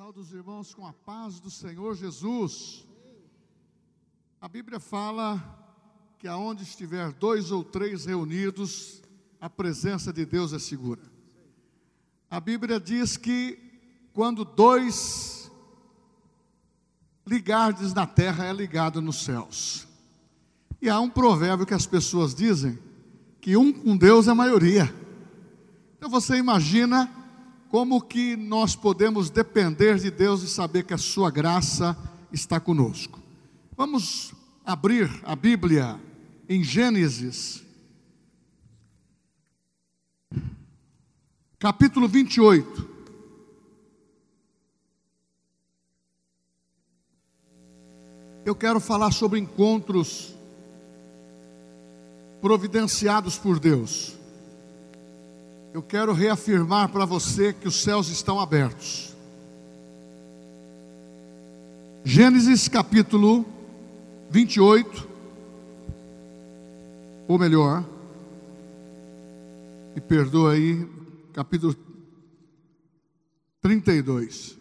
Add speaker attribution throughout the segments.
Speaker 1: Saúde os irmãos com a paz do Senhor Jesus. A Bíblia fala que aonde estiver dois ou três reunidos, a presença de Deus é segura. A Bíblia diz que quando dois ligardes na terra, é ligado nos céus. E há um provérbio que as pessoas dizem que um com Deus é maioria. Então você imagina como que nós podemos depender de Deus e saber que a sua graça está conosco. Vamos abrir a Bíblia em Gênesis, capítulo 28. Eu quero falar sobre encontros providenciados por Deus eu quero reafirmar para você que os céus estão abertos. Gênesis capítulo 28, ou melhor, me perdoa aí, capítulo 32.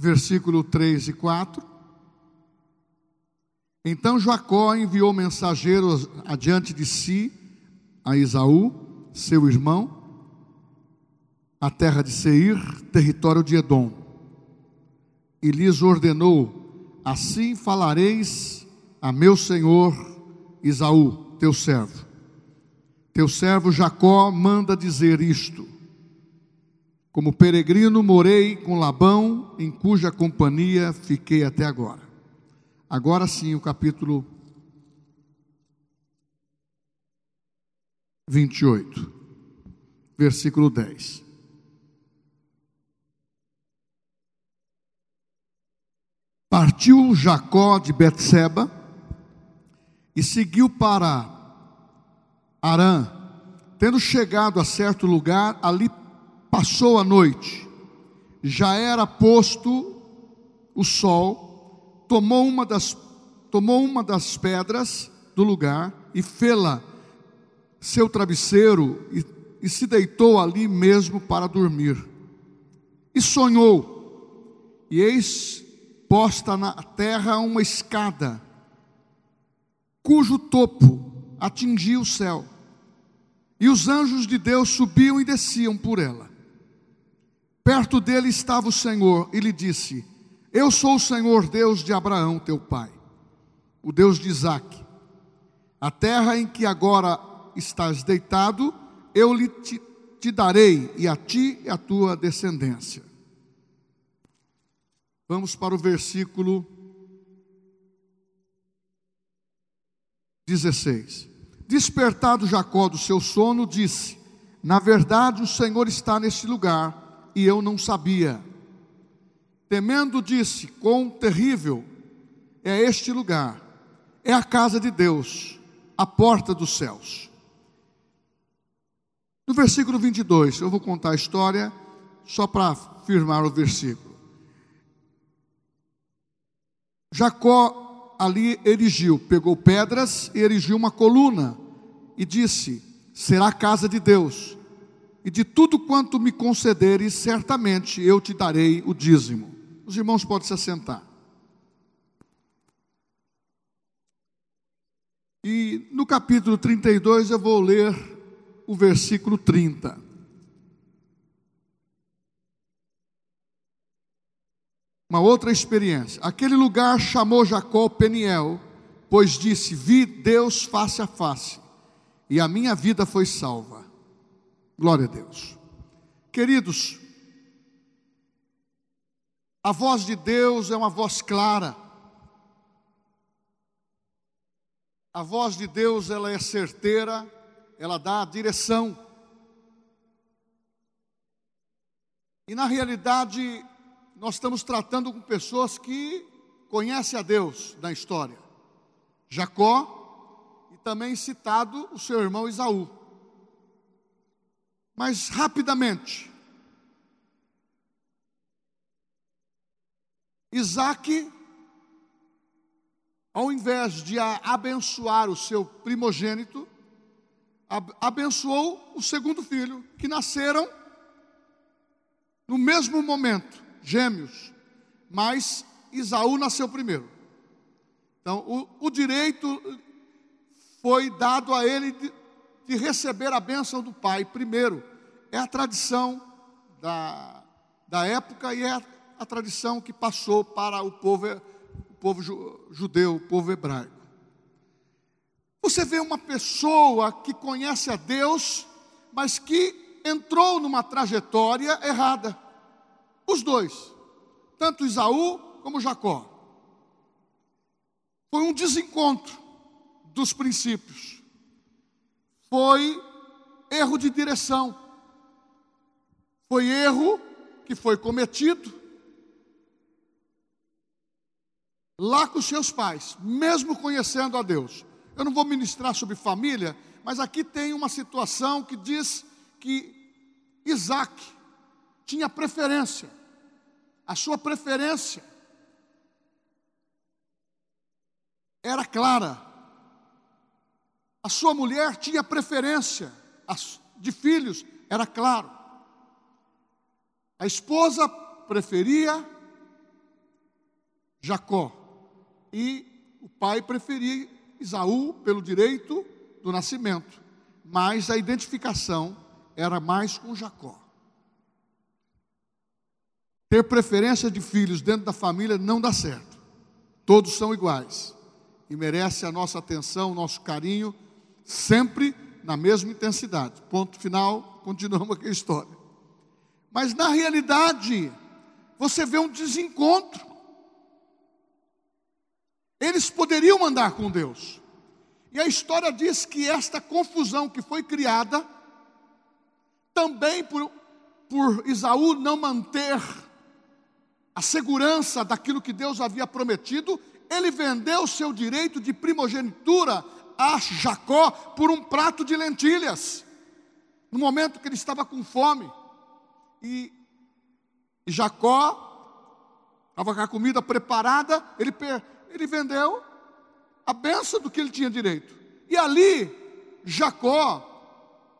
Speaker 1: Versículo 3 e 4. Então Jacó enviou mensageiros adiante de si a Esaú, seu irmão, a terra de Seir, território de Edom, e lhes ordenou: Assim falareis a meu senhor Esaú, teu servo. Teu servo Jacó manda dizer isto: como peregrino morei com Labão, em cuja companhia fiquei até agora. Agora sim, o capítulo 28, versículo 10. Partiu Jacó de Betseba e seguiu para Arã. Tendo chegado a certo lugar, ali Passou a noite, já era posto o sol, tomou uma das, tomou uma das pedras do lugar e fê-la seu travesseiro e, e se deitou ali mesmo para dormir. E sonhou, e eis posta na terra uma escada, cujo topo atingia o céu, e os anjos de Deus subiam e desciam por ela. Perto dele estava o Senhor e lhe disse: Eu sou o Senhor Deus de Abraão, teu pai, o Deus de Isaque. A terra em que agora estás deitado, eu lhe te, te darei, e a ti e a tua descendência. Vamos para o versículo 16. Despertado Jacó do seu sono, disse: Na verdade, o Senhor está neste lugar e eu não sabia. Temendo, disse: Quão terrível é este lugar! É a casa de Deus, a porta dos céus. No versículo 22, eu vou contar a história só para firmar o versículo. Jacó ali erigiu, pegou pedras e erigiu uma coluna e disse: Será a casa de Deus e de tudo quanto me concederes, certamente eu te darei o dízimo. Os irmãos podem se assentar. E no capítulo 32 eu vou ler o versículo 30. Uma outra experiência. Aquele lugar chamou Jacó Peniel, pois disse: Vi Deus face a face, e a minha vida foi salva. Glória a Deus. Queridos, a voz de Deus é uma voz clara. A voz de Deus, ela é certeira, ela dá a direção. E na realidade, nós estamos tratando com pessoas que conhecem a Deus na história. Jacó e também citado o seu irmão Isaú. Mas rapidamente, Isaac, ao invés de abençoar o seu primogênito, abençoou o segundo filho, que nasceram no mesmo momento, gêmeos, mas Isaú nasceu primeiro. Então, o, o direito foi dado a ele de, receber a bênção do pai primeiro. É a tradição da, da época e é a, a tradição que passou para o povo, o povo judeu, o povo hebraico. Você vê uma pessoa que conhece a Deus, mas que entrou numa trajetória errada. Os dois, tanto Isaú como Jacó. Foi um desencontro dos princípios. Foi erro de direção. Foi erro que foi cometido lá com seus pais, mesmo conhecendo a Deus. Eu não vou ministrar sobre família, mas aqui tem uma situação que diz que Isaac tinha preferência. A sua preferência era clara. A sua mulher tinha preferência de filhos, era claro. A esposa preferia Jacó e o pai preferia Isaú pelo direito do nascimento, mas a identificação era mais com Jacó. Ter preferência de filhos dentro da família não dá certo. Todos são iguais e merece a nossa atenção, nosso carinho, sempre na mesma intensidade. Ponto final, continuamos aqui a história. Mas na realidade, você vê um desencontro eles poderiam andar com Deus. E a história diz que esta confusão que foi criada, também por, por Isaú não manter a segurança daquilo que Deus havia prometido, ele vendeu seu direito de primogenitura a Jacó por um prato de lentilhas, no momento que ele estava com fome. E, Jacó estava com a comida preparada, ele, ele vendeu a benção do que ele tinha direito. E ali, Jacó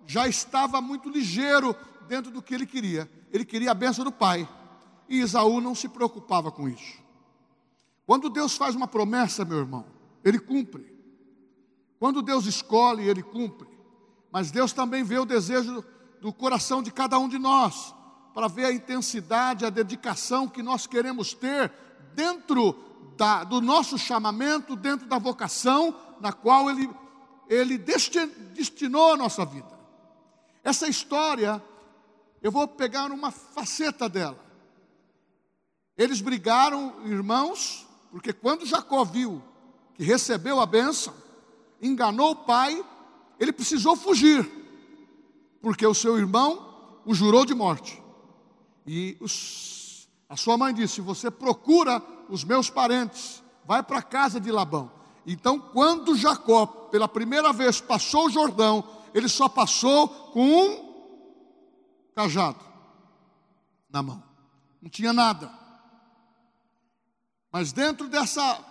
Speaker 1: já estava muito ligeiro dentro do que ele queria. Ele queria a benção do pai. E Isaú não se preocupava com isso. Quando Deus faz uma promessa, meu irmão, ele cumpre. Quando Deus escolhe, ele cumpre. Mas Deus também vê o desejo do coração de cada um de nós, para ver a intensidade, a dedicação que nós queremos ter dentro da, do nosso chamamento, dentro da vocação na qual Ele, ele destinou a nossa vida. Essa história, eu vou pegar uma faceta dela. Eles brigaram, irmãos, porque quando Jacó viu que recebeu a bênção, enganou o pai, ele precisou fugir, porque o seu irmão o jurou de morte. E os, a sua mãe disse: Você procura os meus parentes, vai para a casa de Labão. Então, quando Jacó, pela primeira vez, passou o Jordão, ele só passou com um cajado na mão, não tinha nada. Mas dentro dessa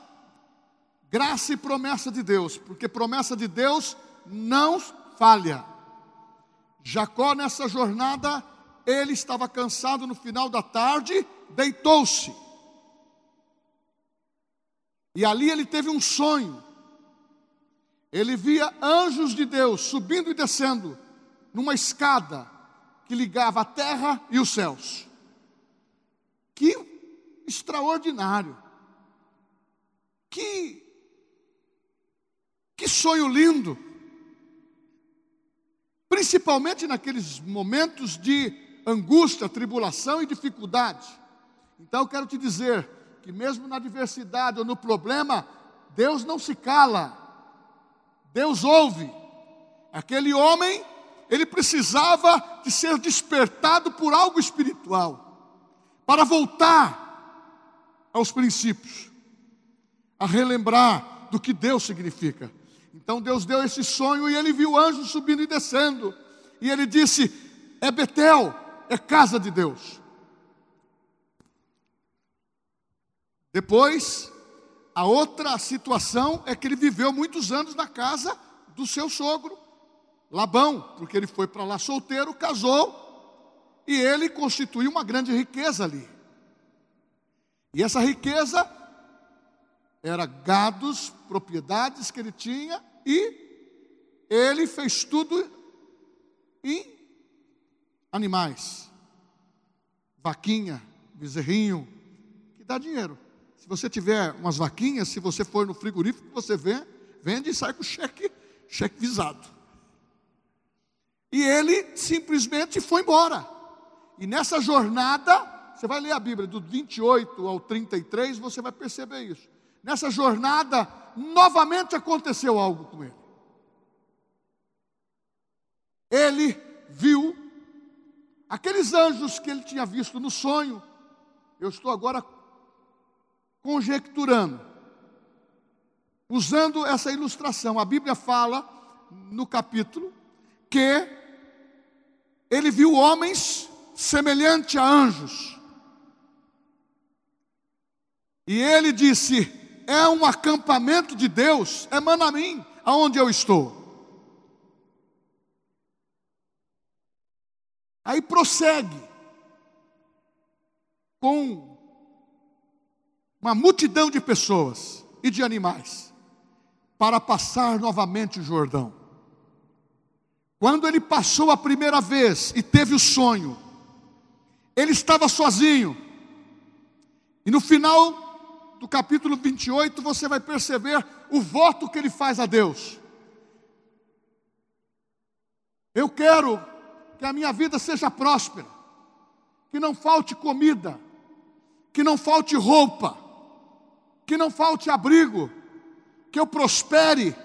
Speaker 1: graça e promessa de Deus, porque promessa de Deus não falha. Jacó, nessa jornada, ele estava cansado no final da tarde, deitou-se. E ali ele teve um sonho. Ele via anjos de Deus subindo e descendo numa escada que ligava a terra e os céus. Que extraordinário. Que que sonho lindo. Principalmente naqueles momentos de angústia, tribulação e dificuldade. Então eu quero te dizer, que mesmo na adversidade ou no problema, Deus não se cala, Deus ouve. Aquele homem, ele precisava de ser despertado por algo espiritual, para voltar aos princípios, a relembrar do que Deus significa. Então Deus deu esse sonho e ele viu anjos subindo e descendo, e ele disse: É Betel, é casa de Deus. Depois, a outra situação é que ele viveu muitos anos na casa do seu sogro, Labão, porque ele foi para lá solteiro, casou, e ele constituiu uma grande riqueza ali. E essa riqueza era gados, propriedades que ele tinha, e ele fez tudo em animais. Vaquinha, bezerrinho, que dá dinheiro. Se você tiver umas vaquinhas, se você for no frigorífico, você vê, vende e sai com cheque, cheque visado. E ele simplesmente foi embora. E nessa jornada, você vai ler a Bíblia do 28 ao 33, você vai perceber isso. Nessa jornada, novamente aconteceu algo com ele. Ele viu aqueles anjos que ele tinha visto no sonho. Eu estou agora conjecturando, usando essa ilustração. A Bíblia fala no capítulo que ele viu homens semelhantes a anjos. E ele disse: É um acampamento de Deus, emana a mim, aonde eu estou. Aí prossegue com uma multidão de pessoas e de animais para passar novamente o Jordão. Quando ele passou a primeira vez e teve o sonho, ele estava sozinho. E no final do capítulo 28, você vai perceber o voto que ele faz a Deus. Eu quero que a minha vida seja próspera, que não falte comida, que não falte roupa, que não falte abrigo, que eu prospere,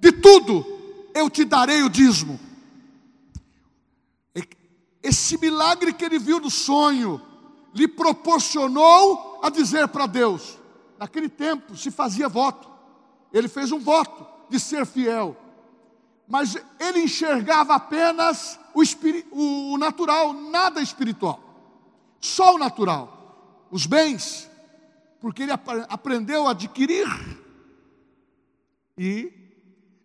Speaker 1: de tudo eu te darei o dízimo. Esse milagre que ele viu no sonho lhe proporcionou a dizer para Deus: naquele tempo se fazia voto, ele fez um voto de ser fiel, mas ele enxergava apenas o, o natural, nada espiritual, só o natural, os bens, porque ele ap aprendeu a adquirir. E,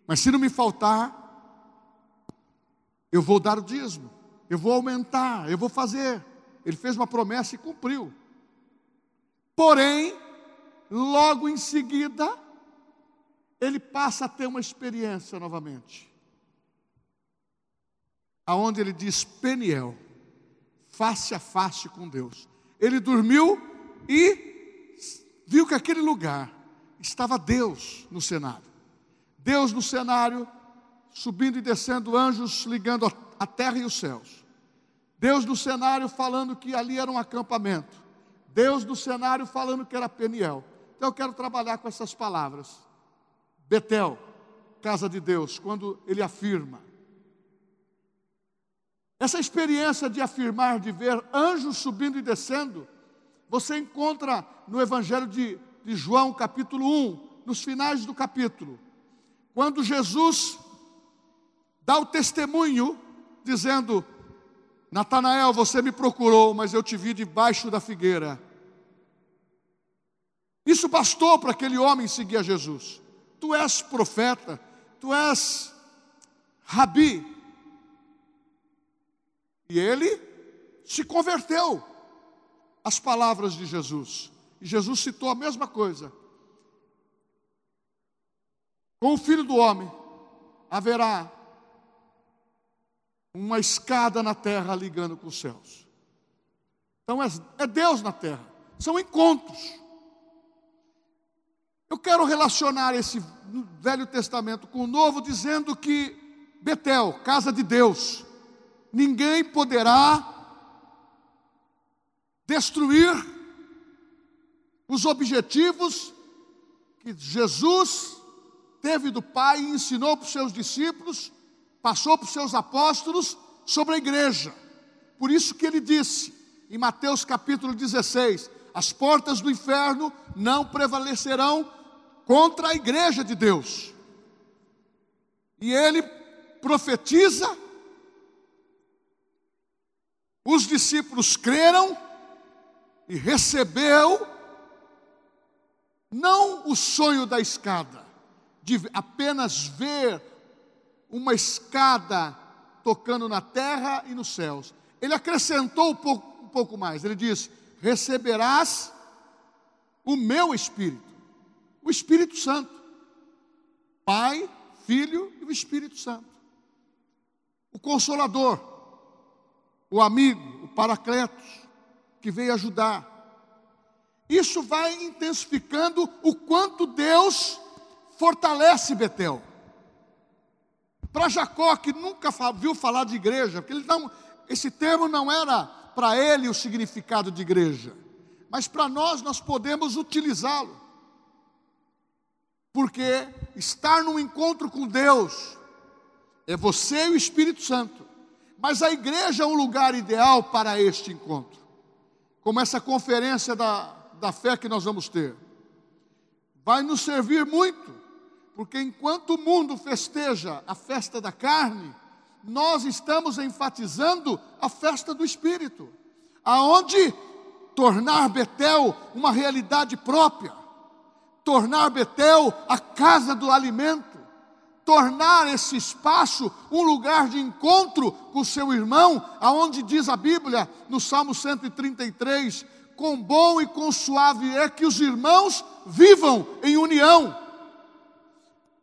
Speaker 1: mas se não me faltar, eu vou dar o dízimo, eu vou aumentar, eu vou fazer. Ele fez uma promessa e cumpriu. Porém, logo em seguida, ele passa a ter uma experiência novamente. Aonde ele diz Peniel, face a face com Deus. Ele dormiu e viu que aquele lugar estava Deus no cenário. Deus no cenário, subindo e descendo anjos, ligando a terra e os céus. Deus no cenário falando que ali era um acampamento. Deus no cenário falando que era Peniel. Então eu quero trabalhar com essas palavras. Betel, casa de Deus, quando ele afirma. Essa experiência de afirmar, de ver anjos subindo e descendo, você encontra no Evangelho de, de João, capítulo 1, nos finais do capítulo, quando Jesus dá o testemunho, dizendo: Natanael, você me procurou, mas eu te vi debaixo da figueira. Isso bastou para aquele homem seguir a Jesus. Tu és profeta, tu és rabi. E ele se converteu as palavras de Jesus. E Jesus citou a mesma coisa. Com o filho do homem haverá uma escada na terra ligando com os céus. Então é, é Deus na terra, são encontros. Eu quero relacionar esse Velho Testamento com o Novo, dizendo que Betel, casa de Deus, ninguém poderá destruir os objetivos que Jesus teve do Pai e ensinou para os seus discípulos, passou para os seus apóstolos sobre a igreja. Por isso que ele disse em Mateus capítulo 16: as portas do inferno não prevalecerão contra a igreja de Deus. E ele profetiza, os discípulos creram, e recebeu Não o sonho da escada, de apenas ver uma escada tocando na terra e nos céus. Ele acrescentou um pouco, um pouco mais. Ele diz: Receberás o meu Espírito, o Espírito Santo, Pai, Filho e o Espírito Santo, o Consolador, o amigo, o Paracletos, que veio ajudar. Isso vai intensificando o quanto Deus fortalece Betel. Para Jacó, que nunca viu falar de igreja, porque não, esse termo não era para ele o significado de igreja, mas para nós, nós podemos utilizá-lo. Porque estar num encontro com Deus é você e o Espírito Santo, mas a igreja é um lugar ideal para este encontro, como essa conferência da, da fé que nós vamos ter. Vai nos servir muito porque enquanto o mundo festeja a festa da carne, nós estamos enfatizando a festa do espírito, aonde tornar Betel uma realidade própria, tornar Betel a casa do alimento, tornar esse espaço um lugar de encontro com seu irmão, aonde diz a Bíblia no Salmo 133, com bom e com suave é que os irmãos vivam em união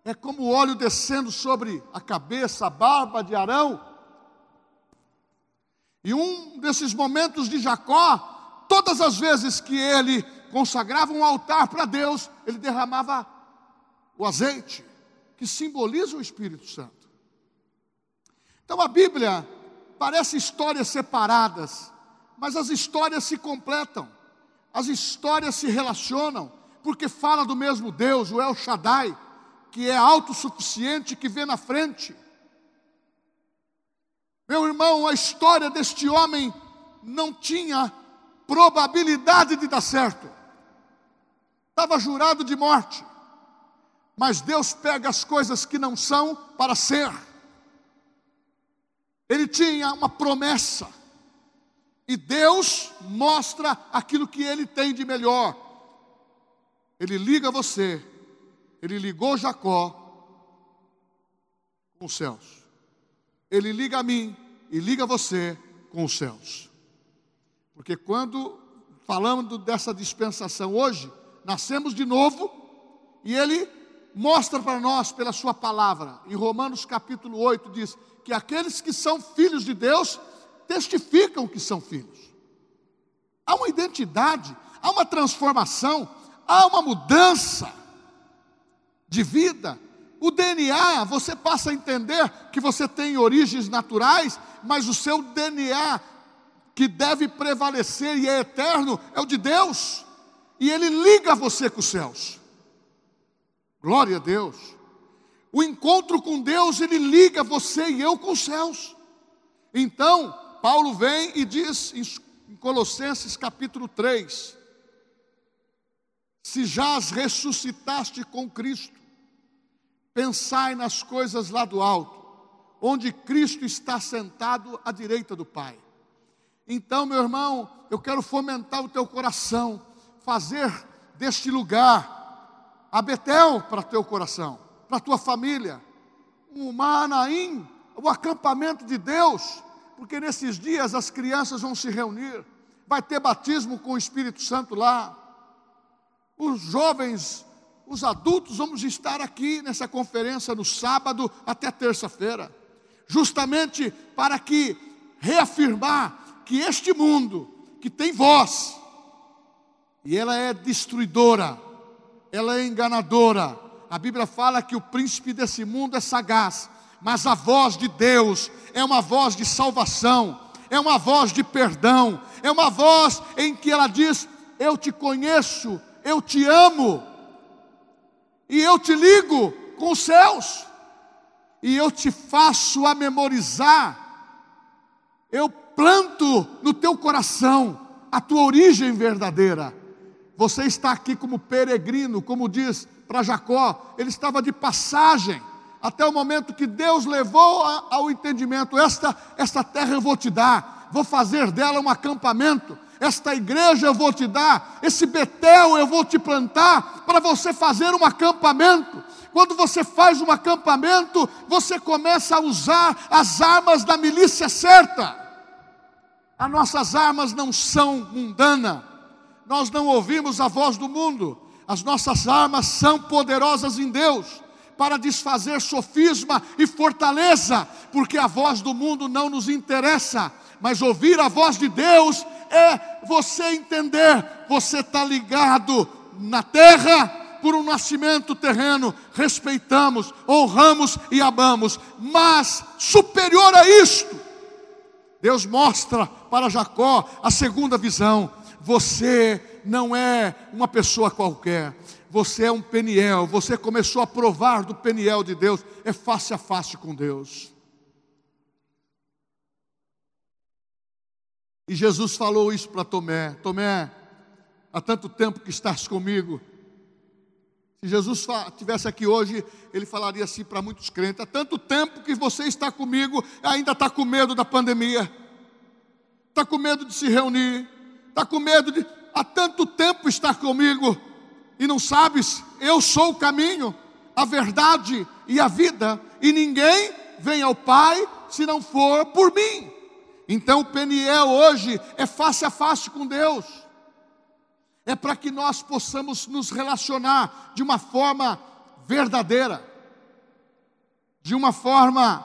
Speaker 1: é como o óleo descendo sobre a cabeça, a barba de Arão. E um desses momentos de Jacó, todas as vezes que ele consagrava um altar para Deus, ele derramava o azeite, que simboliza o Espírito Santo. Então a Bíblia parece histórias separadas, mas as histórias se completam, as histórias se relacionam, porque fala do mesmo Deus, o El Shaddai que é autossuficiente, que vê na frente. Meu irmão, a história deste homem não tinha probabilidade de dar certo. Estava jurado de morte. Mas Deus pega as coisas que não são para ser. Ele tinha uma promessa. E Deus mostra aquilo que ele tem de melhor. Ele liga você ele ligou Jacó com os céus. Ele liga a mim e liga você com os céus. Porque quando falamos dessa dispensação hoje, nascemos de novo e ele mostra para nós pela sua palavra. Em Romanos capítulo 8 diz que aqueles que são filhos de Deus testificam que são filhos. Há uma identidade, há uma transformação, há uma mudança de vida. O DNA, você passa a entender que você tem origens naturais, mas o seu DNA que deve prevalecer e é eterno é o de Deus. E ele liga você com os céus. Glória a Deus. O encontro com Deus, ele liga você e eu com os céus. Então, Paulo vem e diz em Colossenses capítulo 3: Se já as ressuscitaste com Cristo, Pensai nas coisas lá do alto, onde Cristo está sentado à direita do Pai. Então, meu irmão, eu quero fomentar o teu coração, fazer deste lugar a Betel para teu coração, para tua família, um Manaim, o acampamento de Deus, porque nesses dias as crianças vão se reunir, vai ter batismo com o Espírito Santo lá, os jovens os adultos vamos estar aqui nessa conferência no sábado até terça-feira, justamente para que reafirmar que este mundo que tem voz e ela é destruidora, ela é enganadora. A Bíblia fala que o príncipe desse mundo é sagaz, mas a voz de Deus é uma voz de salvação, é uma voz de perdão, é uma voz em que ela diz: Eu te conheço, eu te amo e eu te ligo com os céus, e eu te faço a memorizar, eu planto no teu coração a tua origem verdadeira. Você está aqui como peregrino, como diz para Jacó, ele estava de passagem, até o momento que Deus levou ao entendimento: esta, esta terra eu vou te dar, vou fazer dela um acampamento. Esta igreja eu vou te dar, esse Betel eu vou te plantar para você fazer um acampamento. Quando você faz um acampamento, você começa a usar as armas da milícia certa. As nossas armas não são mundanas, nós não ouvimos a voz do mundo, as nossas armas são poderosas em Deus para desfazer sofisma e fortaleza, porque a voz do mundo não nos interessa, mas ouvir a voz de Deus é você entender, você está ligado na terra por um nascimento terreno, respeitamos, honramos e amamos, mas superior a isto, Deus mostra para Jacó a segunda visão: você não é uma pessoa qualquer, você é um Peniel, você começou a provar do Peniel de Deus, é face a face com Deus. E Jesus falou isso para Tomé: Tomé, há tanto tempo que estás comigo. Se Jesus estivesse aqui hoje, ele falaria assim para muitos crentes: há tanto tempo que você está comigo, ainda está com medo da pandemia, está com medo de se reunir, está com medo de. Há tanto tempo estar comigo e não sabes, eu sou o caminho, a verdade e a vida, e ninguém vem ao Pai se não for por mim. Então o Peniel hoje é face a face com Deus. É para que nós possamos nos relacionar de uma forma verdadeira, de uma forma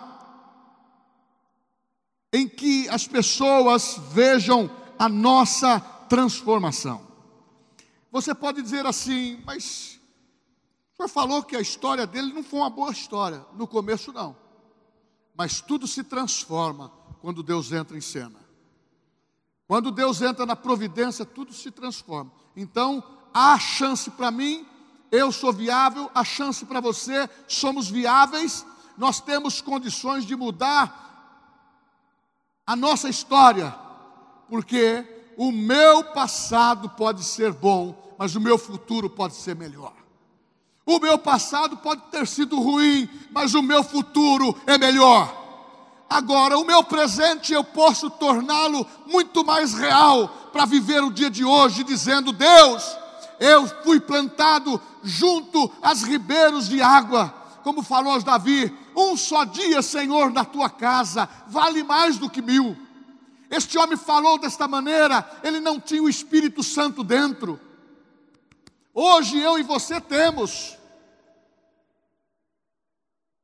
Speaker 1: em que as pessoas vejam a nossa transformação. Você pode dizer assim, mas o senhor falou que a história dele não foi uma boa história. No começo, não. Mas tudo se transforma quando Deus entra em cena. Quando Deus entra na providência, tudo se transforma. Então, há chance para mim, eu sou viável, há chance para você, somos viáveis, nós temos condições de mudar a nossa história, porque o meu passado pode ser bom, mas o meu futuro pode ser melhor. O meu passado pode ter sido ruim, mas o meu futuro é melhor. Agora, o meu presente eu posso torná-lo muito mais real para viver o dia de hoje, dizendo: Deus, eu fui plantado junto às ribeiros de água, como falou Davi, um só dia, Senhor, na tua casa, vale mais do que mil. Este homem falou desta maneira, ele não tinha o Espírito Santo dentro. Hoje eu e você temos.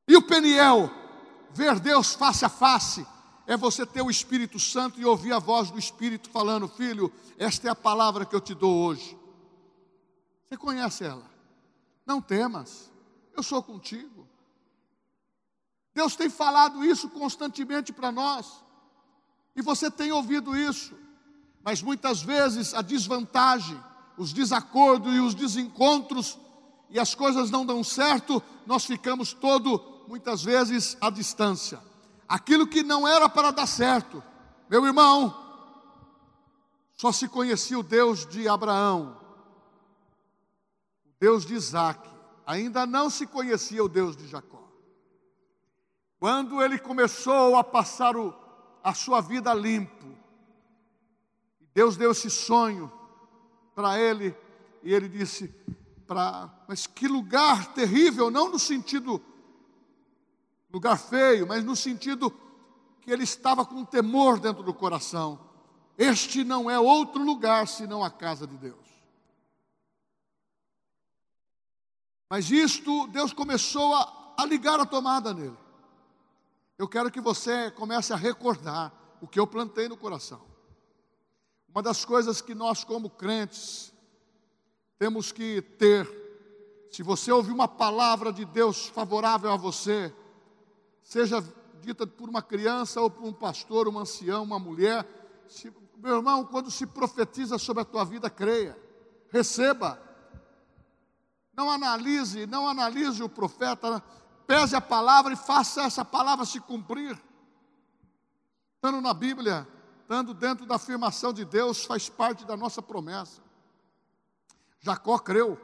Speaker 1: E o Peniel, ver Deus face a face, é você ter o Espírito Santo e ouvir a voz do Espírito falando: Filho, esta é a palavra que eu te dou hoje. Você conhece ela? Não temas, eu sou contigo. Deus tem falado isso constantemente para nós, e você tem ouvido isso, mas muitas vezes a desvantagem, os desacordos e os desencontros, e as coisas não dão certo, nós ficamos todo muitas vezes à distância. Aquilo que não era para dar certo, meu irmão, só se conhecia o Deus de Abraão, o Deus de Isaac, ainda não se conhecia o Deus de Jacó. Quando ele começou a passar o, a sua vida limpo, Deus deu esse sonho para ele, e ele disse: pra, Mas que lugar terrível, não no sentido lugar feio, mas no sentido que ele estava com temor dentro do coração. Este não é outro lugar senão a casa de Deus. Mas isto, Deus começou a, a ligar a tomada nele. Eu quero que você comece a recordar o que eu plantei no coração. Uma das coisas que nós, como crentes, temos que ter, se você ouvir uma palavra de Deus favorável a você, seja dita por uma criança ou por um pastor, um ancião, uma mulher. Se, meu irmão, quando se profetiza sobre a tua vida, creia, receba. Não analise, não analise o profeta, pese a palavra e faça essa palavra se cumprir. Estando na Bíblia, estando dentro da afirmação de Deus, faz parte da nossa promessa. Jacó creu,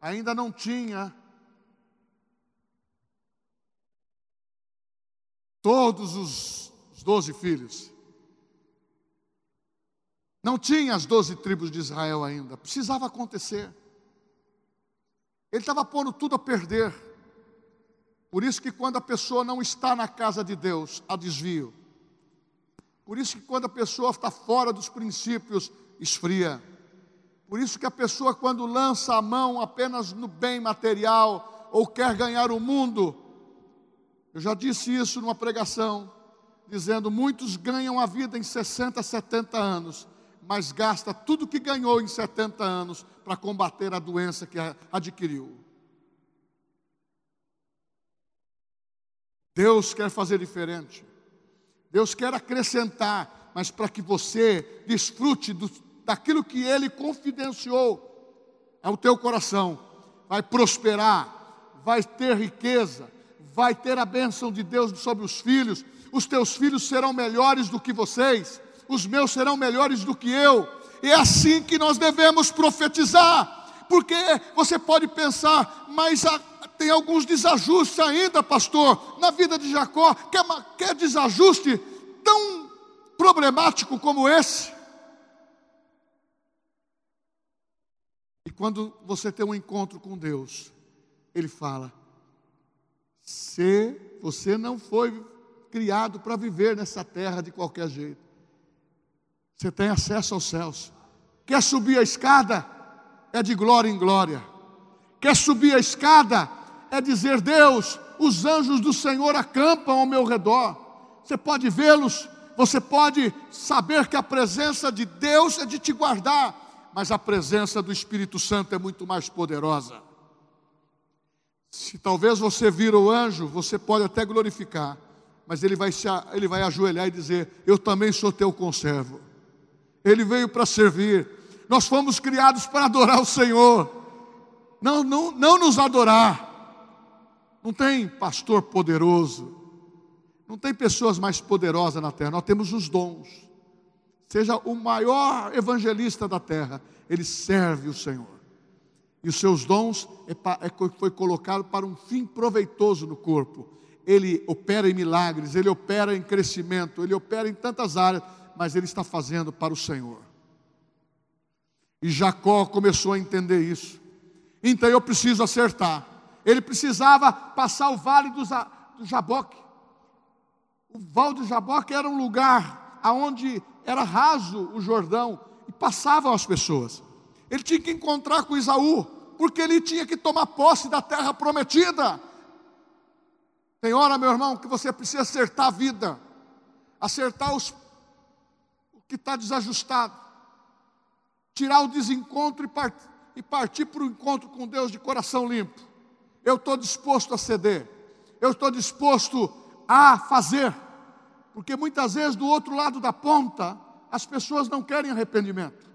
Speaker 1: ainda não tinha todos os doze filhos. Não tinha as doze tribos de Israel ainda, precisava acontecer. Ele estava pondo tudo a perder. Por isso que quando a pessoa não está na casa de Deus, há desvio. Por isso que quando a pessoa está fora dos princípios, esfria. Por isso que a pessoa quando lança a mão apenas no bem material ou quer ganhar o mundo, eu já disse isso numa pregação, dizendo muitos ganham a vida em 60, 70 anos, mas gasta tudo que ganhou em 70 anos para combater a doença que adquiriu. Deus quer fazer diferente. Deus quer acrescentar, mas para que você desfrute do, daquilo que Ele confidenciou ao teu coração, vai prosperar, vai ter riqueza, vai ter a bênção de Deus sobre os filhos. Os teus filhos serão melhores do que vocês, os meus serão melhores do que eu. É assim que nós devemos profetizar, porque você pode pensar, mas a, tem alguns desajustes ainda, pastor, na vida de Jacó. Quer, quer desajuste tão problemático como esse? E quando você tem um encontro com Deus, Ele fala: se você não foi criado para viver nessa terra de qualquer jeito, você tem acesso aos céus. Quer subir a escada? É de glória em glória. Quer subir a escada? É dizer: Deus, os anjos do Senhor acampam ao meu redor. Você pode vê-los, você pode saber que a presença de Deus é de te guardar, mas a presença do Espírito Santo é muito mais poderosa. Se talvez você vira o anjo, você pode até glorificar, mas ele vai, se, ele vai ajoelhar e dizer: Eu também sou teu conservo. Ele veio para servir. Nós fomos criados para adorar o Senhor, não, não, não nos adorar. Não tem pastor poderoso. Não tem pessoas mais poderosas na terra. Nós temos os dons. Seja o maior evangelista da terra, ele serve o Senhor. E os seus dons é, é, foi colocado para um fim proveitoso no corpo. Ele opera em milagres, ele opera em crescimento, ele opera em tantas áreas, mas ele está fazendo para o Senhor. E Jacó começou a entender isso. Então eu preciso acertar. Ele precisava passar o vale do, do Jaboque. O vale do Jaboque era um lugar onde era raso o Jordão e passavam as pessoas. Ele tinha que encontrar com Isaú, porque ele tinha que tomar posse da terra prometida. Tem hora, meu irmão, que você precisa acertar a vida, acertar os, o que está desajustado, tirar o desencontro e, part, e partir para o encontro com Deus de coração limpo eu estou disposto a ceder, eu estou disposto a fazer, porque muitas vezes do outro lado da ponta, as pessoas não querem arrependimento.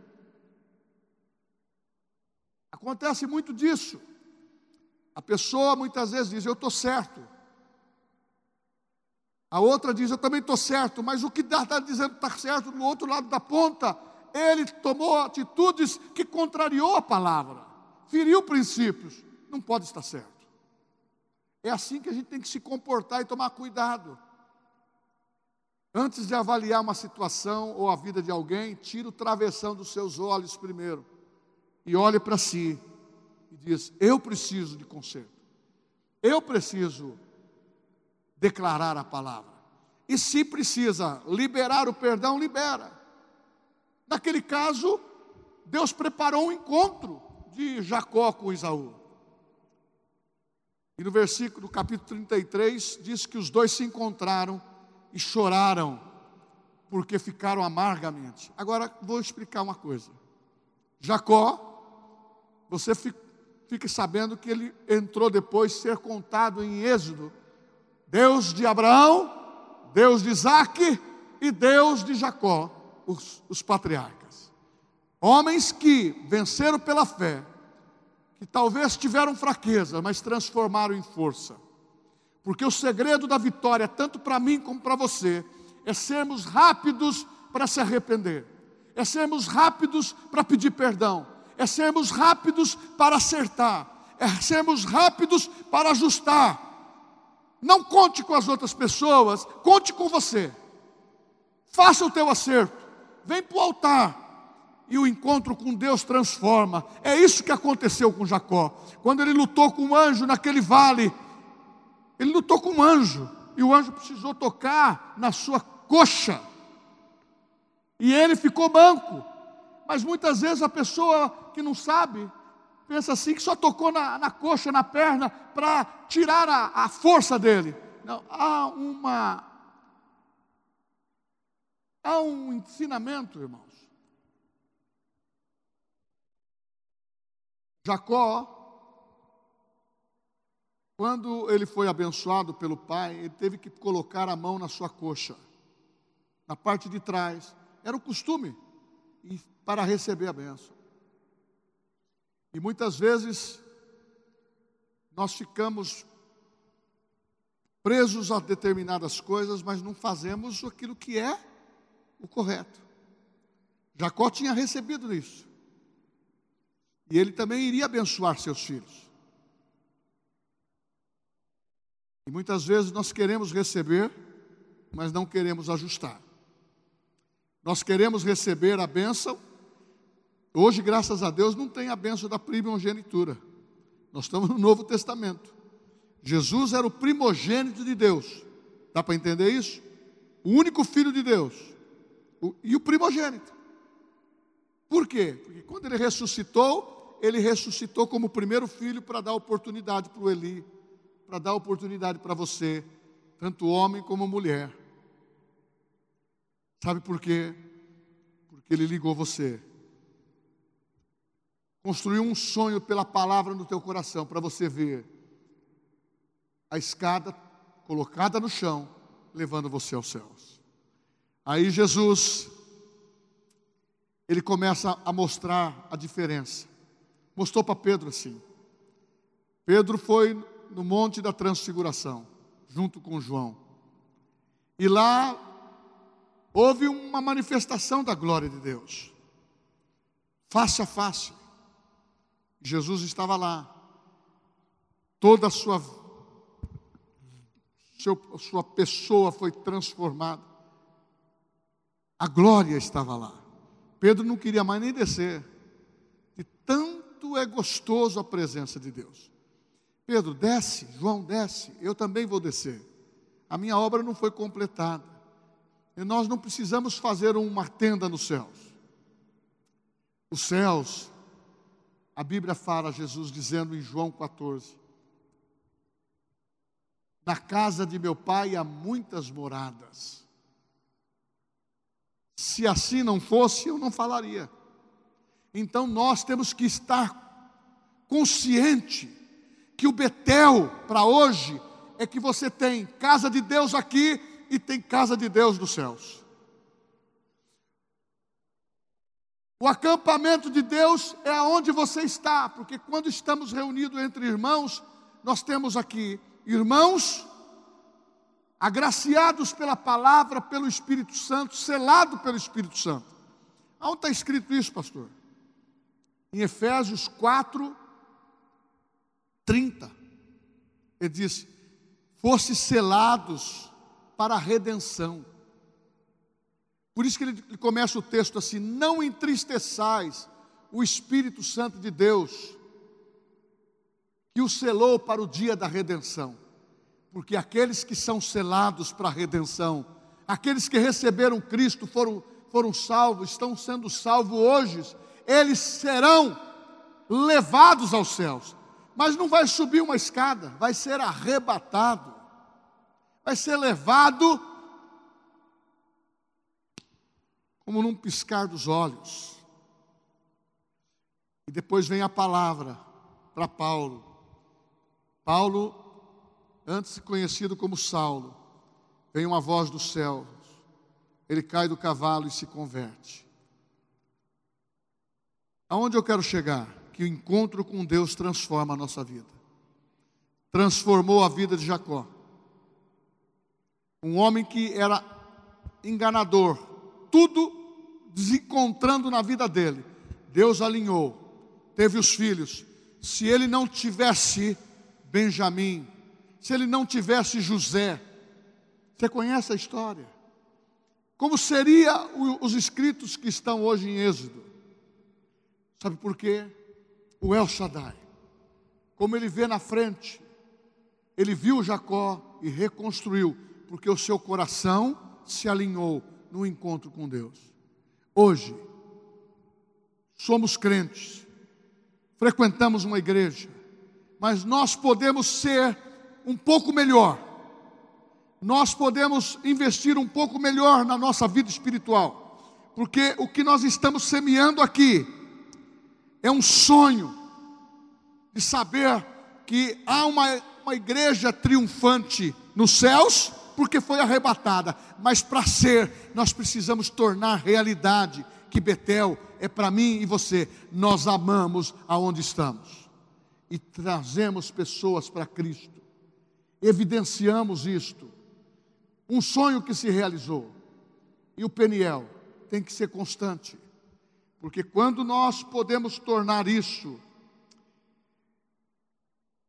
Speaker 1: Acontece muito disso. A pessoa muitas vezes diz: Eu estou certo. A outra diz: Eu também estou certo, mas o que está dizendo que está certo do outro lado da ponta, ele tomou atitudes que contrariou a palavra, feriu princípios, não pode estar certo. É assim que a gente tem que se comportar e tomar cuidado. Antes de avaliar uma situação ou a vida de alguém, tira o travessão dos seus olhos primeiro e olhe para si e diz: Eu preciso de conserto, eu preciso declarar a palavra. E se precisa liberar o perdão, libera. Naquele caso, Deus preparou um encontro de Jacó com Isaú. E no versículo, no capítulo 33, diz que os dois se encontraram e choraram, porque ficaram amargamente. Agora vou explicar uma coisa. Jacó, você fique sabendo que ele entrou depois ser contado em Êxodo. Deus de Abraão, Deus de Isaac e Deus de Jacó, os, os patriarcas. Homens que venceram pela fé, que talvez tiveram fraqueza, mas transformaram em força. Porque o segredo da vitória, tanto para mim como para você, é sermos rápidos para se arrepender, é sermos rápidos para pedir perdão, é sermos rápidos para acertar, é sermos rápidos para ajustar. Não conte com as outras pessoas, conte com você. Faça o teu acerto, vem para o altar, e o encontro com Deus transforma. É isso que aconteceu com Jacó. Quando ele lutou com o anjo naquele vale, ele lutou com um anjo, e o anjo precisou tocar na sua coxa. E ele ficou banco. Mas muitas vezes a pessoa que não sabe, pensa assim que só tocou na, na coxa, na perna, para tirar a, a força dele. Não, há uma. Há um ensinamento, irmãos. Jacó, quando ele foi abençoado pelo pai, ele teve que colocar a mão na sua coxa, na parte de trás. Era o costume para receber a benção. E muitas vezes nós ficamos presos a determinadas coisas, mas não fazemos aquilo que é o correto. Jacó tinha recebido isso. E ele também iria abençoar seus filhos. E muitas vezes nós queremos receber, mas não queremos ajustar. Nós queremos receber a bênção. Hoje, graças a Deus, não tem a bênção da primogenitura. Nós estamos no Novo Testamento. Jesus era o primogênito de Deus. Dá para entender isso? O único filho de Deus. O, e o primogênito. Por quê? Porque quando ele ressuscitou, ele ressuscitou como primeiro filho para dar oportunidade para o Eli, para dar oportunidade para você, tanto homem como mulher. Sabe por quê? Porque Ele ligou você. Construiu um sonho pela palavra no teu coração, para você ver a escada colocada no chão, levando você aos céus. Aí Jesus, ele começa a mostrar a diferença. Mostrou para Pedro assim. Pedro foi no Monte da Transfiguração, junto com João. E lá houve uma manifestação da glória de Deus, face a face. Jesus estava lá, toda a sua, seu, sua pessoa foi transformada, a glória estava lá. Pedro não queria mais nem descer, de tanto é gostoso a presença de Deus. Pedro, desce, João, desce, eu também vou descer. A minha obra não foi completada. E nós não precisamos fazer uma tenda nos céus. Os céus, a Bíblia fala, Jesus dizendo em João 14: Na casa de meu pai há muitas moradas. Se assim não fosse, eu não falaria. Então nós temos que estar consciente que o Betel para hoje é que você tem casa de Deus aqui e tem casa de Deus nos céus. O acampamento de Deus é aonde você está, porque quando estamos reunidos entre irmãos, nós temos aqui irmãos agraciados pela palavra, pelo Espírito Santo, selado pelo Espírito Santo. Onde está escrito isso, pastor? Em Efésios 4, 30. Ele diz: fosse selados para a redenção. Por isso que ele começa o texto assim: Não entristeçais o Espírito Santo de Deus, que o selou para o dia da redenção. Porque aqueles que são selados para a redenção, aqueles que receberam Cristo, foram, foram salvos, estão sendo salvos hoje, eles serão levados aos céus. Mas não vai subir uma escada, vai ser arrebatado vai ser levado como num piscar dos olhos. E depois vem a palavra para Paulo. Paulo, antes conhecido como Saulo, vem uma voz do céu. Ele cai do cavalo e se converte. Aonde eu quero chegar? Que o encontro com Deus transforma a nossa vida. Transformou a vida de Jacó. Um homem que era enganador, tudo desencontrando na vida dele. Deus alinhou, teve os filhos. Se ele não tivesse Benjamim, se ele não tivesse José, você conhece a história? Como seria os escritos que estão hoje em Êxodo? Sabe por quê? O El Shaddai, como ele vê na frente, ele viu Jacó e reconstruiu, porque o seu coração se alinhou no encontro com Deus. Hoje, somos crentes, frequentamos uma igreja, mas nós podemos ser um pouco melhor, nós podemos investir um pouco melhor na nossa vida espiritual, porque o que nós estamos semeando aqui é um sonho de saber que há uma, uma igreja triunfante nos céus, porque foi arrebatada, mas para ser, nós precisamos tornar realidade que Betel é para mim e você. Nós amamos aonde estamos e trazemos pessoas para Cristo, evidenciamos isto. Um sonho que se realizou, e o Peniel tem que ser constante, porque quando nós podemos tornar isso,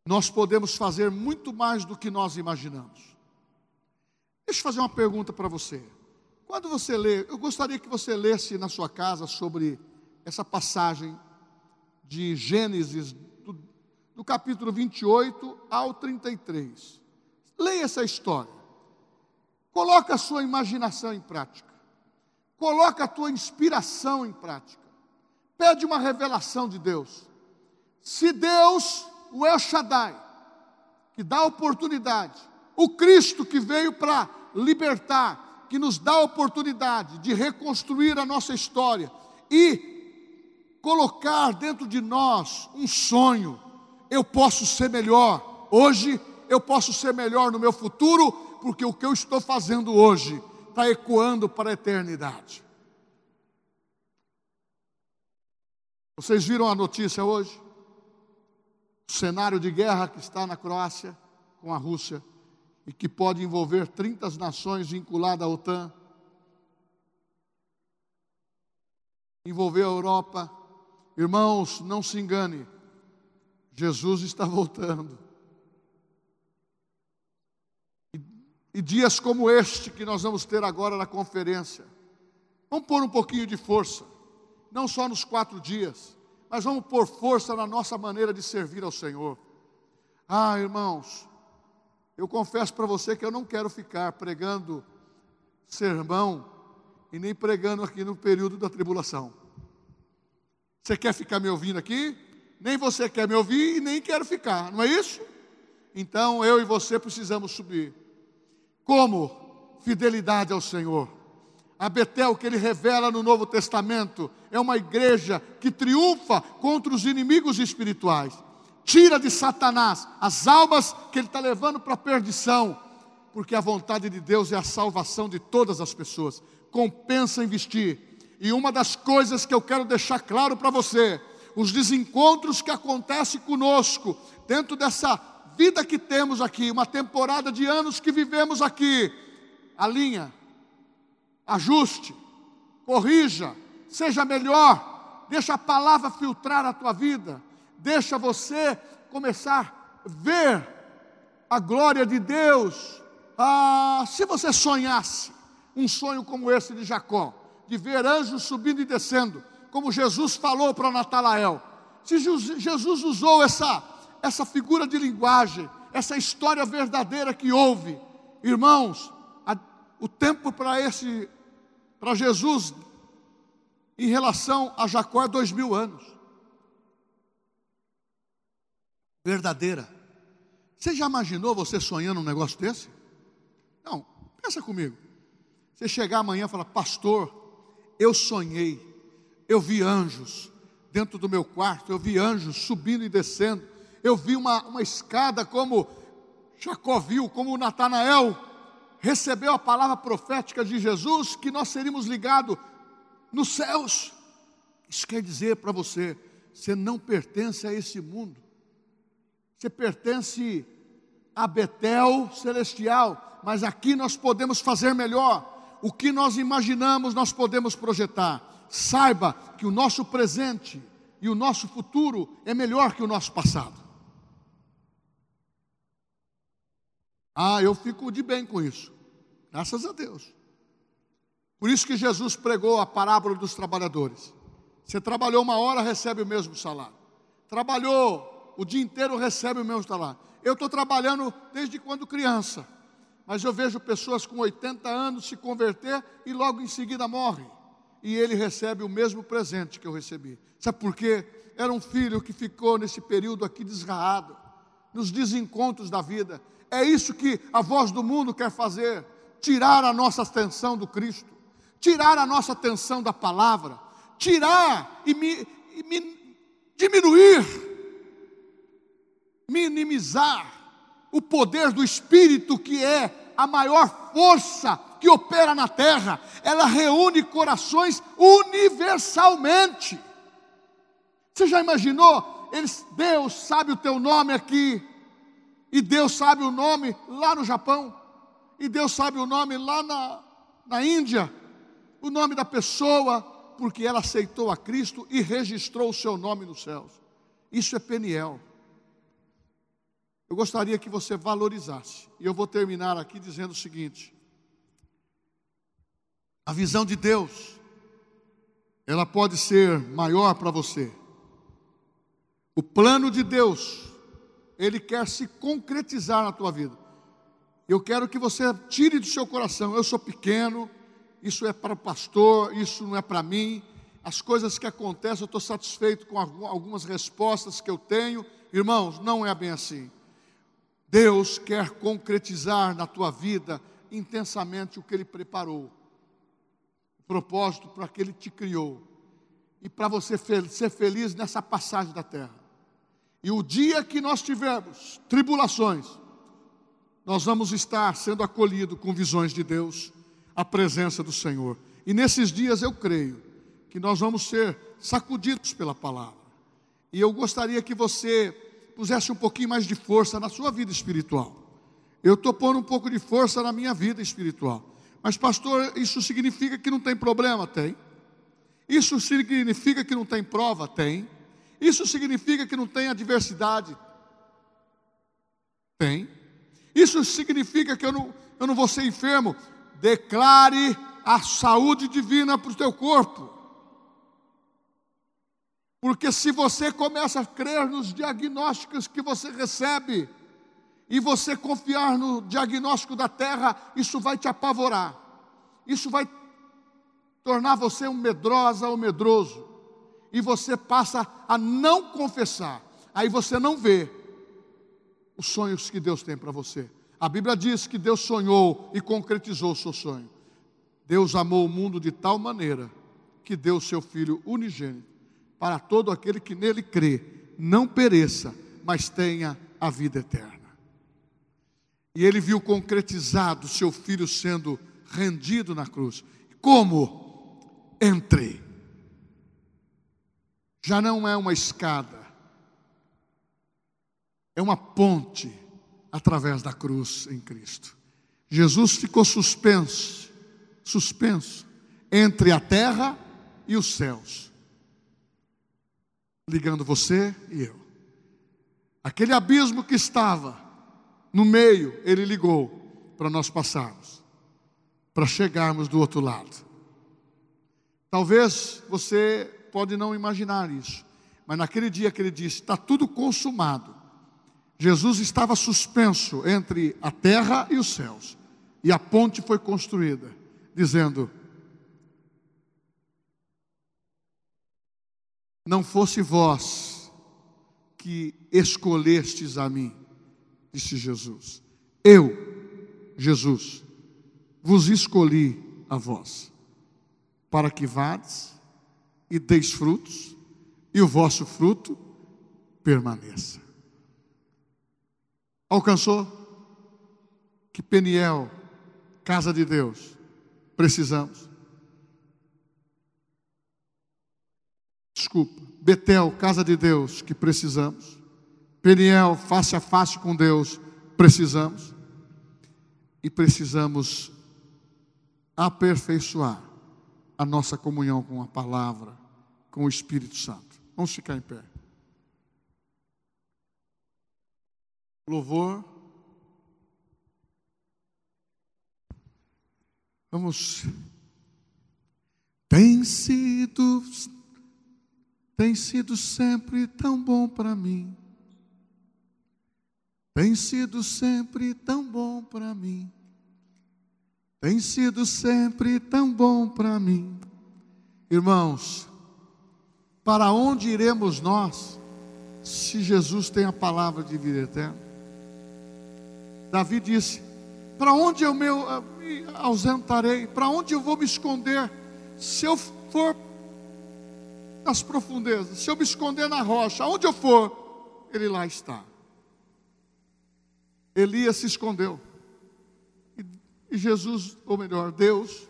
Speaker 1: nós podemos fazer muito mais do que nós imaginamos. Deixa eu fazer uma pergunta para você. Quando você lê, eu gostaria que você lesse na sua casa sobre essa passagem de Gênesis, do, do capítulo 28 ao 33. Leia essa história. Coloca a sua imaginação em prática. Coloca a tua inspiração em prática. Pede uma revelação de Deus. Se Deus, o El Shaddai, que dá oportunidade, o Cristo que veio para libertar, que nos dá a oportunidade de reconstruir a nossa história e colocar dentro de nós um sonho. Eu posso ser melhor hoje, eu posso ser melhor no meu futuro, porque o que eu estou fazendo hoje está ecoando para a eternidade. Vocês viram a notícia hoje? O cenário de guerra que está na Croácia com a Rússia e que pode envolver 30 nações vinculadas à OTAN, envolver a Europa, Irmãos, não se engane, Jesus está voltando. E, e, dias como este que nós vamos ter agora na conferência, vamos pôr um pouquinho de força, não só nos quatro dias, mas vamos pôr força na nossa maneira de servir ao Senhor. Ah, irmãos, eu confesso para você que eu não quero ficar pregando sermão e nem pregando aqui no período da tribulação. Você quer ficar me ouvindo aqui? Nem você quer me ouvir e nem quero ficar, não é isso? Então eu e você precisamos subir. Como? Fidelidade ao Senhor. A Betel que ele revela no Novo Testamento é uma igreja que triunfa contra os inimigos espirituais. Tira de Satanás as almas que ele está levando para a perdição, porque a vontade de Deus é a salvação de todas as pessoas. Compensa investir e uma das coisas que eu quero deixar claro para você, os desencontros que acontecem conosco, dentro dessa vida que temos aqui, uma temporada de anos que vivemos aqui, alinha, ajuste, corrija, seja melhor, deixa a palavra filtrar a tua vida, deixa você começar a ver a glória de Deus. Ah, se você sonhasse um sonho como esse de Jacó, de ver anjos subindo e descendo, como Jesus falou para Natanael. Se Jesus usou essa, essa figura de linguagem, essa história verdadeira que houve, irmãos, a, o tempo para esse, para Jesus, em relação a Jacó é dois mil anos. Verdadeira. Você já imaginou você sonhando um negócio desse? Não, pensa comigo. Você chegar amanhã e falar, pastor, eu sonhei, eu vi anjos dentro do meu quarto, eu vi anjos subindo e descendo, eu vi uma, uma escada como Jacó viu, como Natanael recebeu a palavra profética de Jesus, que nós seríamos ligados nos céus. Isso quer dizer para você, você não pertence a esse mundo, você pertence a Betel celestial, mas aqui nós podemos fazer melhor o que nós imaginamos, nós podemos projetar. Saiba que o nosso presente e o nosso futuro é melhor que o nosso passado. Ah, eu fico de bem com isso. Graças a Deus. Por isso que Jesus pregou a parábola dos trabalhadores. Você trabalhou uma hora, recebe o mesmo salário. Trabalhou o dia inteiro, recebe o mesmo salário. Eu estou trabalhando desde quando criança, mas eu vejo pessoas com 80 anos se converter e logo em seguida morrem. E ele recebe o mesmo presente que eu recebi. Sabe por quê? Era um filho que ficou nesse período aqui desgarrado, nos desencontros da vida. É isso que a voz do mundo quer fazer: tirar a nossa atenção do Cristo, tirar a nossa atenção da palavra, tirar e, me, e me, diminuir, minimizar o poder do Espírito, que é a maior força que opera na terra, ela reúne corações universalmente. Você já imaginou? Eles, Deus sabe o teu nome aqui, e Deus sabe o nome lá no Japão, e Deus sabe o nome lá na, na Índia, o nome da pessoa, porque ela aceitou a Cristo e registrou o seu nome nos céus. Isso é Peniel. Eu gostaria que você valorizasse, e eu vou terminar aqui dizendo o seguinte: a visão de Deus, ela pode ser maior para você. O plano de Deus, ele quer se concretizar na tua vida. Eu quero que você tire do seu coração, eu sou pequeno, isso é para o pastor, isso não é para mim. As coisas que acontecem, eu estou satisfeito com algumas respostas que eu tenho. Irmãos, não é bem assim. Deus quer concretizar na tua vida intensamente o que Ele preparou propósito para que Ele te criou e para você ser feliz nessa passagem da terra. E o dia que nós tivermos tribulações, nós vamos estar sendo acolhidos com visões de Deus, a presença do Senhor. E nesses dias eu creio que nós vamos ser sacudidos pela palavra. E eu gostaria que você pusesse um pouquinho mais de força na sua vida espiritual. Eu estou pondo um pouco de força na minha vida espiritual. Mas, pastor, isso significa que não tem problema? Tem. Isso significa que não tem prova? Tem. Isso significa que não tem adversidade? Tem. Isso significa que eu não, eu não vou ser enfermo? Declare a saúde divina para o teu corpo. Porque se você começa a crer nos diagnósticos que você recebe, e você confiar no diagnóstico da terra, isso vai te apavorar, isso vai tornar você um medrosa ou medroso, e você passa a não confessar, aí você não vê os sonhos que Deus tem para você. A Bíblia diz que Deus sonhou e concretizou o seu sonho. Deus amou o mundo de tal maneira que deu o seu Filho unigênito para todo aquele que nele crê, não pereça, mas tenha a vida eterna. E ele viu concretizado seu filho sendo rendido na cruz. Como? Entre. Já não é uma escada, é uma ponte através da cruz em Cristo. Jesus ficou suspenso, suspenso entre a terra e os céus, ligando você e eu. Aquele abismo que estava no meio, ele ligou para nós passarmos, para chegarmos do outro lado. Talvez você pode não imaginar isso, mas naquele dia que ele disse: está tudo consumado. Jesus estava suspenso entre a terra e os céus, e a ponte foi construída, dizendo: Não fosse vós que escolhestes a mim, disse Jesus. Eu, Jesus, vos escolhi a vós, para que vades e deis frutos, e o vosso fruto permaneça. Alcançou? Que Peniel, casa de Deus, precisamos. Desculpa, Betel, casa de Deus, que precisamos. Peniel, face a face com Deus, precisamos. E precisamos aperfeiçoar a nossa comunhão com a palavra, com o Espírito Santo. Vamos ficar em pé. Louvor. Vamos. Tem sido tem sido sempre tão bom para mim. Tem sido sempre tão bom para mim. Tem sido sempre tão bom para mim. Irmãos, para onde iremos nós se Jesus tem a palavra de vida eterna? Davi disse: Para onde eu me ausentarei? Para onde eu vou me esconder? Se eu for nas profundezas, se eu me esconder na rocha, aonde eu for, ele lá está. Elias se escondeu. E Jesus, ou melhor, Deus,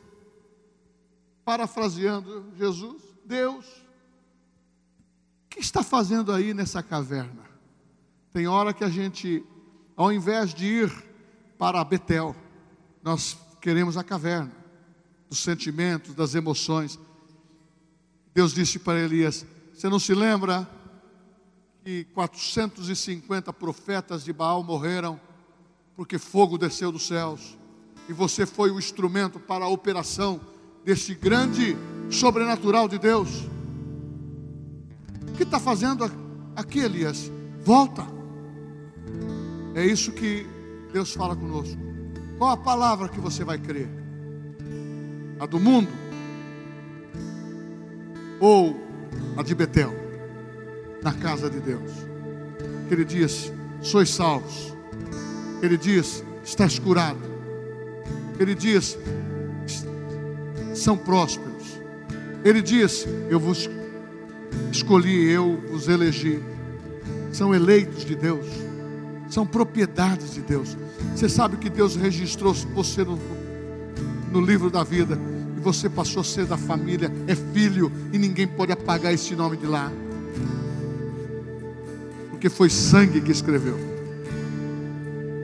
Speaker 1: parafraseando Jesus, Deus, o que está fazendo aí nessa caverna? Tem hora que a gente, ao invés de ir para Betel, nós queremos a caverna dos sentimentos, das emoções. Deus disse para Elias: Você não se lembra que 450 profetas de Baal morreram porque fogo desceu dos céus e você foi o instrumento para a operação desse grande sobrenatural de Deus? O que está fazendo aqui, Elias? Volta. É isso que Deus fala conosco. Qual a palavra que você vai crer? A do mundo? Ou a de Betel? Na casa de Deus. Ele diz: sois salvos. Ele diz: estás curado. Ele diz: são prósperos. Ele diz: eu vos escolhi, eu vos elegi. São eleitos de Deus são propriedades de Deus. Você sabe que Deus registrou você no, no livro da vida e você passou a ser da família, é filho e ninguém pode apagar esse nome de lá, porque foi sangue que escreveu.